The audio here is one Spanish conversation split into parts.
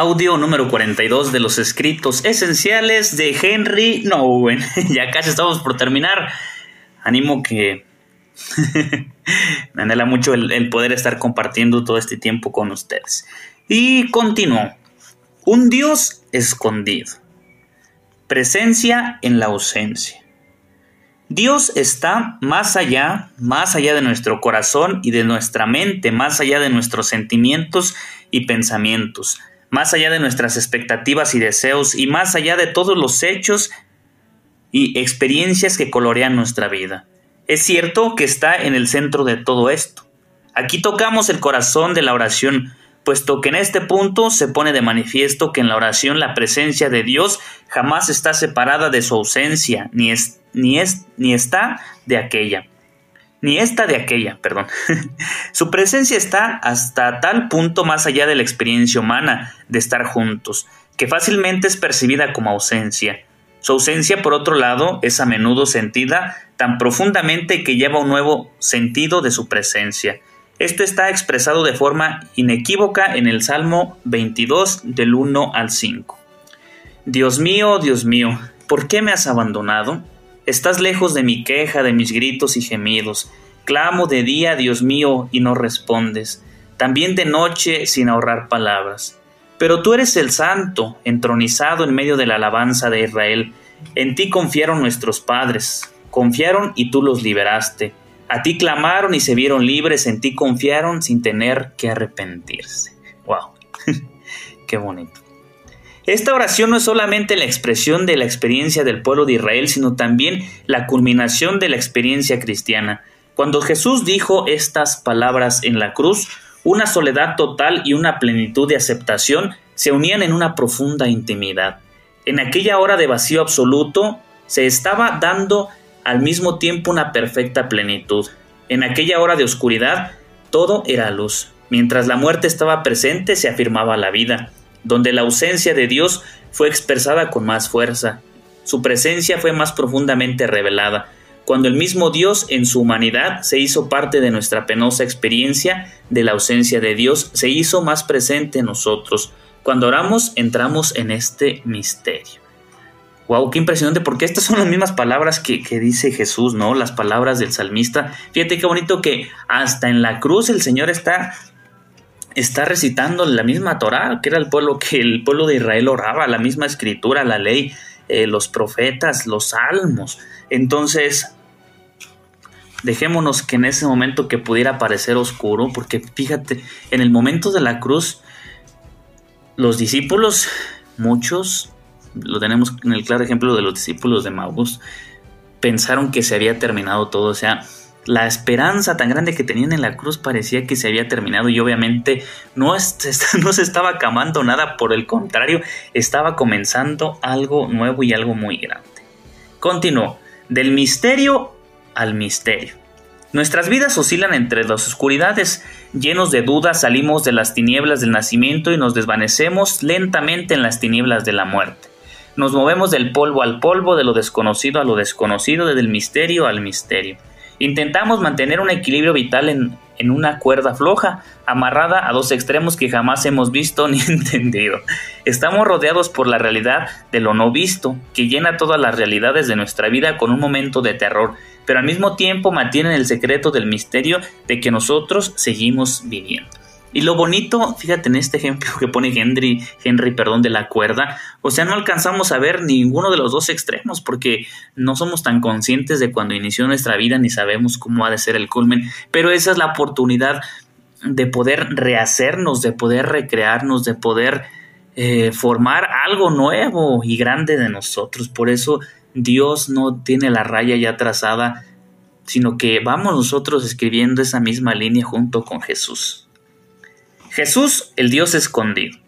Audio número 42 de los escritos esenciales de Henry Nowen. ya casi estamos por terminar. Animo que me anhela mucho el, poder estar compartiendo todo este tiempo con ustedes. Y continúo. Un Dios escondido. Presencia en la ausencia. Dios está más allá, más allá de nuestro corazón y de nuestra mente, más allá de nuestros sentimientos y pensamientos más allá de nuestras expectativas y deseos y más allá de todos los hechos y experiencias que colorean nuestra vida. Es cierto que está en el centro de todo esto. Aquí tocamos el corazón de la oración, puesto que en este punto se pone de manifiesto que en la oración la presencia de Dios jamás está separada de su ausencia, ni, es, ni, es, ni está de aquella ni esta de aquella, perdón. Su presencia está hasta tal punto más allá de la experiencia humana de estar juntos, que fácilmente es percibida como ausencia. Su ausencia, por otro lado, es a menudo sentida tan profundamente que lleva un nuevo sentido de su presencia. Esto está expresado de forma inequívoca en el Salmo 22 del 1 al 5. Dios mío, Dios mío, ¿por qué me has abandonado? Estás lejos de mi queja, de mis gritos y gemidos. Clamo de día, Dios mío, y no respondes. También de noche, sin ahorrar palabras. Pero tú eres el santo, entronizado en medio de la alabanza de Israel. En ti confiaron nuestros padres. Confiaron y tú los liberaste. A ti clamaron y se vieron libres, en ti confiaron sin tener que arrepentirse. ¡Wow! ¡Qué bonito! Esta oración no es solamente la expresión de la experiencia del pueblo de Israel, sino también la culminación de la experiencia cristiana. Cuando Jesús dijo estas palabras en la cruz, una soledad total y una plenitud de aceptación se unían en una profunda intimidad. En aquella hora de vacío absoluto se estaba dando al mismo tiempo una perfecta plenitud. En aquella hora de oscuridad todo era luz. Mientras la muerte estaba presente se afirmaba la vida donde la ausencia de Dios fue expresada con más fuerza. Su presencia fue más profundamente revelada, cuando el mismo Dios en su humanidad se hizo parte de nuestra penosa experiencia de la ausencia de Dios, se hizo más presente en nosotros. Cuando oramos entramos en este misterio. Wow, qué impresionante, porque estas son las mismas palabras que, que, dice Jesús, ¿no? Las palabras del salmista. Fíjate qué bonito que hasta en la cruz el Señor está está recitando la misma Torah, que era el pueblo que el pueblo de Israel oraba, la misma escritura, la ley, eh, los profetas, los salmos. Entonces, dejémonos que en ese momento que pudiera parecer oscuro, porque fíjate, en el momento de la cruz, los discípulos, muchos, lo tenemos en el claro ejemplo de los discípulos de Maús, pensaron que se había terminado todo, o sea, la esperanza tan grande que tenían en la cruz parecía que se había terminado y obviamente no, se estaba acabando nada, por el contrario, estaba comenzando algo nuevo y algo muy grande. Continuó, del misterio al misterio. Nuestras vidas oscilan entre las oscuridades, llenos de dudas salimos de las tinieblas del nacimiento y nos desvanecemos lentamente en las tinieblas de la muerte. Nos movemos del polvo al polvo, de lo desconocido a lo desconocido, del misterio al misterio. Intentamos mantener un equilibrio vital en, en una cuerda floja, amarrada a dos extremos que jamás hemos visto ni entendido. Estamos rodeados por la realidad de lo no visto, que llena todas las realidades de nuestra vida con un momento de terror, pero al mismo tiempo mantienen el secreto del misterio de que nosotros seguimos viviendo. Y lo bonito, fíjate en este ejemplo que pone Henry, Henry, perdón, de la cuerda, o sea, no alcanzamos a ver ninguno de los dos extremos porque no somos tan conscientes de cuando inició nuestra vida ni sabemos cómo ha de ser el culmen, pero esa es la oportunidad de poder rehacernos, de poder recrearnos, de poder eh, formar algo nuevo y grande de nosotros. Por eso Dios no tiene la raya ya trazada, sino que vamos nosotros escribiendo esa misma línea junto con Jesús. Jesús, el Dios escondido.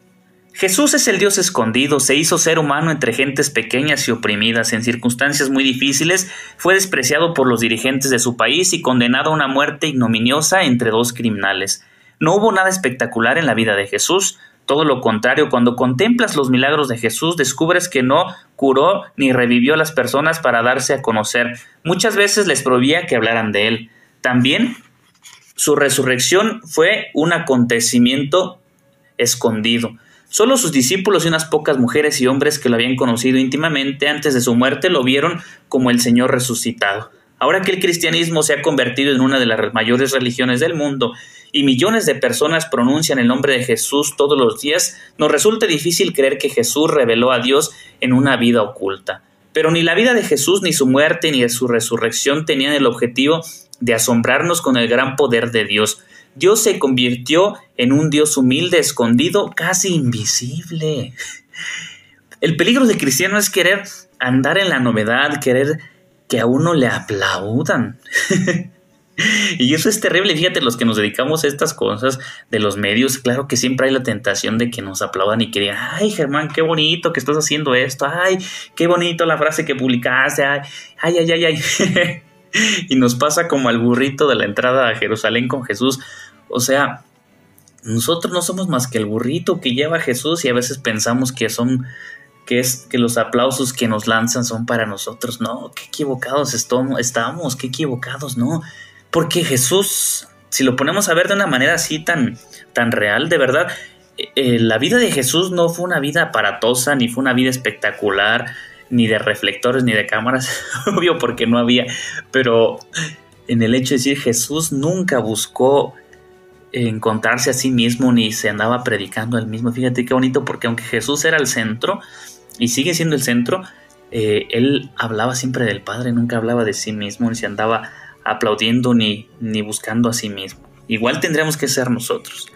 Jesús es el Dios escondido, se hizo ser humano entre gentes pequeñas y oprimidas en circunstancias muy difíciles, fue despreciado por los dirigentes de su país y condenado a una muerte ignominiosa entre dos criminales. No hubo nada espectacular en la vida de Jesús, todo lo contrario, cuando contemplas los milagros de Jesús, descubres que no curó ni revivió a las personas para darse a conocer. Muchas veces les prohibía que hablaran de él. También su resurrección fue un acontecimiento escondido. Solo sus discípulos y unas pocas mujeres y hombres que lo habían conocido íntimamente antes de su muerte lo vieron como el Señor resucitado. Ahora que el cristianismo se ha convertido en una de las mayores religiones del mundo y millones de personas pronuncian el nombre de Jesús todos los días, nos resulta difícil creer que Jesús reveló a Dios en una vida oculta. Pero ni la vida de Jesús, ni su muerte, ni su resurrección tenían el objetivo de asombrarnos con el gran poder de Dios. Dios se convirtió en un Dios humilde, escondido, casi invisible. El peligro de cristiano es querer andar en la novedad, querer que a uno le aplaudan. y eso es terrible. Fíjate, los que nos dedicamos a estas cosas de los medios, claro que siempre hay la tentación de que nos aplaudan y que digan, ay Germán, qué bonito que estás haciendo esto, ay, qué bonito la frase que publicaste, ay, ay, ay, ay. ay. y nos pasa como al burrito de la entrada a Jerusalén con Jesús. O sea, nosotros no somos más que el burrito que lleva a Jesús y a veces pensamos que son que es que los aplausos que nos lanzan son para nosotros. No, qué equivocados estamos, qué equivocados, no. Porque Jesús, si lo ponemos a ver de una manera así tan, tan real, de verdad, eh, la vida de Jesús no fue una vida aparatosa, ni fue una vida espectacular, ni de reflectores ni de cámaras, obvio porque no había, pero en el hecho de decir Jesús nunca buscó encontrarse a sí mismo ni se andaba predicando él mismo. Fíjate qué bonito porque aunque Jesús era el centro y sigue siendo el centro, eh, él hablaba siempre del Padre, nunca hablaba de sí mismo, ni se andaba aplaudiendo ni, ni buscando a sí mismo. Igual tendríamos que ser nosotros.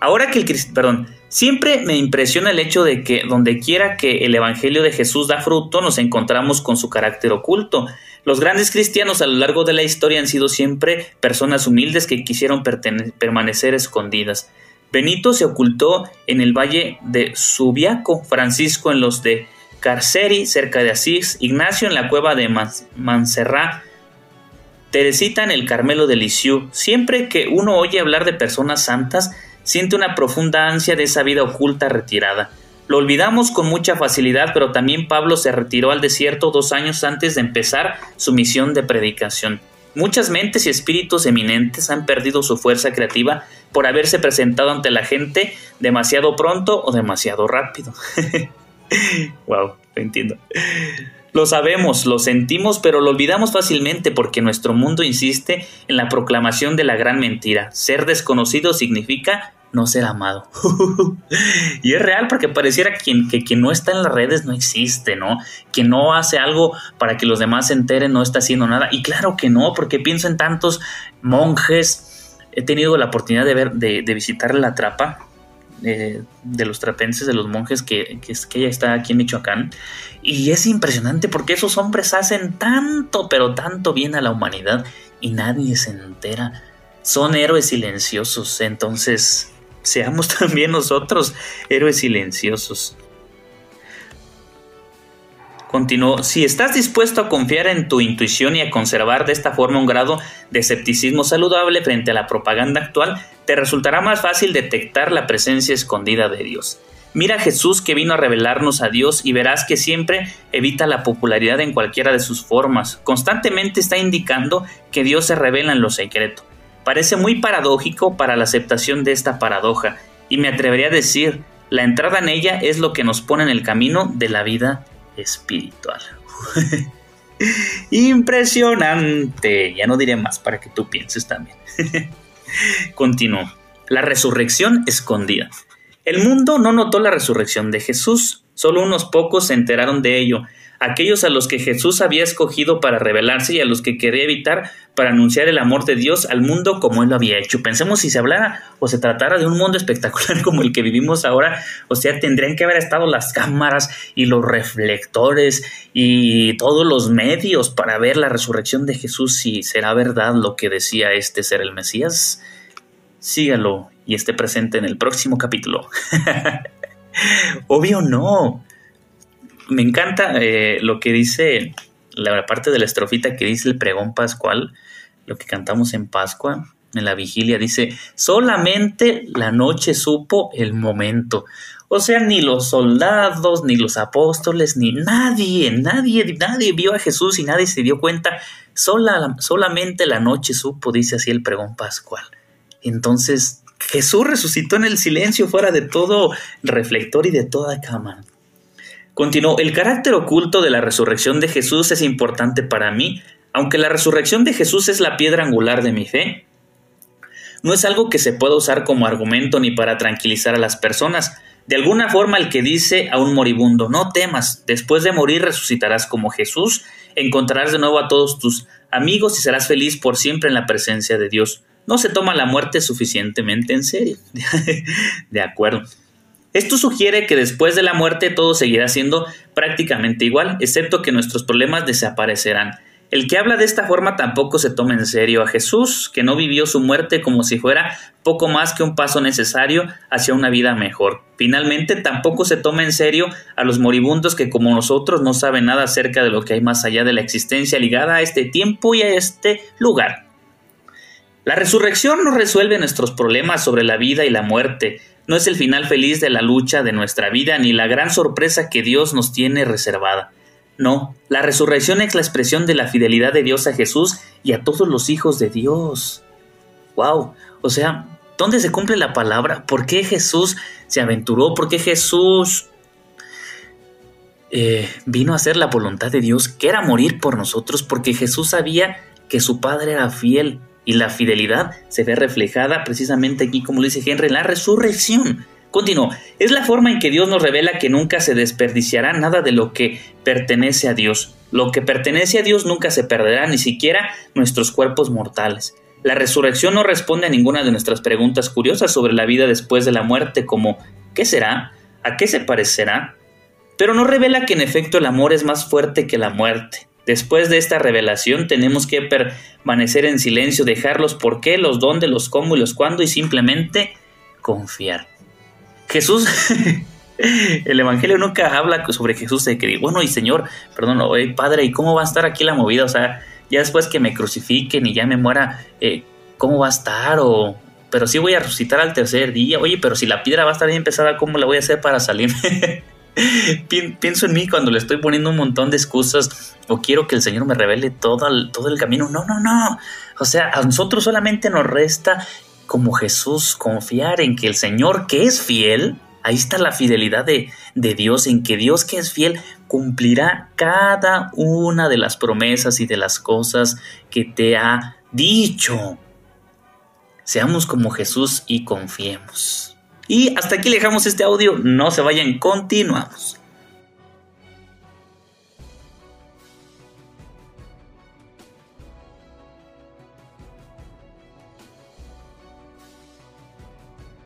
Ahora que el perdón, Siempre me impresiona el hecho de que donde quiera que el Evangelio de Jesús da fruto, nos encontramos con su carácter oculto. Los grandes cristianos a lo largo de la historia han sido siempre personas humildes que quisieron permanecer escondidas. Benito se ocultó en el valle de Subiaco, Francisco en los de Carceri, cerca de Asís, Ignacio en la cueva de Manserrá, Teresita en el Carmelo de Lisieux. Siempre que uno oye hablar de personas santas, siente una profunda ansia de esa vida oculta retirada. Lo olvidamos con mucha facilidad, pero también Pablo se retiró al desierto dos años antes de empezar su misión de predicación. Muchas mentes y espíritus eminentes han perdido su fuerza creativa por haberse presentado ante la gente demasiado pronto o demasiado rápido. wow, lo entiendo. Lo sabemos, lo sentimos, pero lo olvidamos fácilmente porque nuestro mundo insiste en la proclamación de la gran mentira. Ser desconocido significa no ser amado. y es real porque pareciera que quien no está en las redes no existe, ¿no? Quien no hace algo para que los demás se enteren no está haciendo nada. Y claro que no, porque pienso en tantos monjes. He tenido la oportunidad de ver, de, de visitar la trapa de los trapenses, de los monjes que, que, que ella está aquí en Michoacán. Y es impresionante porque esos hombres hacen tanto, pero tanto bien a la humanidad y nadie se entera. Son héroes silenciosos, entonces seamos también nosotros héroes silenciosos. Continuó, si estás dispuesto a confiar en tu intuición y a conservar de esta forma un grado de escepticismo saludable frente a la propaganda actual, te resultará más fácil detectar la presencia escondida de Dios. Mira a Jesús que vino a revelarnos a Dios y verás que siempre evita la popularidad en cualquiera de sus formas. Constantemente está indicando que Dios se revela en lo secreto. Parece muy paradójico para la aceptación de esta paradoja, y me atrevería a decir, la entrada en ella es lo que nos pone en el camino de la vida espiritual. Impresionante. Ya no diré más para que tú pienses también. Continúo. La resurrección escondida. El mundo no notó la resurrección de Jesús, solo unos pocos se enteraron de ello, aquellos a los que Jesús había escogido para revelarse y a los que quería evitar para anunciar el amor de Dios al mundo como Él lo había hecho. Pensemos si se hablara o se tratara de un mundo espectacular como el que vivimos ahora, o sea, tendrían que haber estado las cámaras y los reflectores y todos los medios para ver la resurrección de Jesús si será verdad lo que decía este ser el Mesías. Sígalo y esté presente en el próximo capítulo. Obvio no. Me encanta eh, lo que dice la parte de la estrofita que dice el pregón pascual, lo que cantamos en Pascua, en la vigilia, dice, solamente la noche supo el momento. O sea, ni los soldados, ni los apóstoles, ni nadie, nadie, nadie vio a Jesús y nadie se dio cuenta. Sola, solamente la noche supo, dice así el pregón pascual. Entonces, Jesús resucitó en el silencio fuera de todo reflector y de toda cama. Continuó, el carácter oculto de la resurrección de Jesús es importante para mí, aunque la resurrección de Jesús es la piedra angular de mi fe. No es algo que se pueda usar como argumento ni para tranquilizar a las personas, de alguna forma el que dice a un moribundo, no temas, después de morir resucitarás como Jesús, encontrarás de nuevo a todos tus amigos y serás feliz por siempre en la presencia de Dios. No se toma la muerte suficientemente en serio. de acuerdo. Esto sugiere que después de la muerte todo seguirá siendo prácticamente igual, excepto que nuestros problemas desaparecerán. El que habla de esta forma tampoco se toma en serio a Jesús, que no vivió su muerte como si fuera poco más que un paso necesario hacia una vida mejor. Finalmente, tampoco se toma en serio a los moribundos que como nosotros no saben nada acerca de lo que hay más allá de la existencia ligada a este tiempo y a este lugar. La resurrección no resuelve nuestros problemas sobre la vida y la muerte, no es el final feliz de la lucha de nuestra vida ni la gran sorpresa que Dios nos tiene reservada. No, la resurrección es la expresión de la fidelidad de Dios a Jesús y a todos los hijos de Dios. ¡Wow! O sea, ¿dónde se cumple la palabra? ¿Por qué Jesús se aventuró? ¿Por qué Jesús eh, vino a hacer la voluntad de Dios, que era morir por nosotros? Porque Jesús sabía que su Padre era fiel y la fidelidad se ve reflejada precisamente aquí, como dice Henry, en la resurrección. Continuó, es la forma en que Dios nos revela que nunca se desperdiciará nada de lo que pertenece a Dios. Lo que pertenece a Dios nunca se perderá, ni siquiera nuestros cuerpos mortales. La resurrección no responde a ninguna de nuestras preguntas curiosas sobre la vida después de la muerte, como ¿qué será? ¿A qué se parecerá? Pero no revela que en efecto el amor es más fuerte que la muerte. Después de esta revelación tenemos que permanecer en silencio, dejar los por qué, los dónde, los cómo y los cuándo y simplemente confiar. Jesús, el Evangelio nunca habla sobre Jesús de que, bueno, y Señor, perdón, Padre, ¿y cómo va a estar aquí la movida? O sea, ya después que me crucifiquen y ya me muera, eh, ¿cómo va a estar? O, pero sí voy a resucitar al tercer día. Oye, pero si la piedra va a estar bien pesada, ¿cómo la voy a hacer para salir? Pienso en mí cuando le estoy poniendo un montón de excusas o quiero que el Señor me revele todo el, todo el camino. No, no, no. O sea, a nosotros solamente nos resta como Jesús, confiar en que el Señor que es fiel, ahí está la fidelidad de, de, Dios, en que Dios que es fiel cumplirá cada una de las promesas y de las cosas que te ha dicho. Seamos como Jesús y confiemos. Y hasta aquí dejamos este audio, no se vayan, continuamos.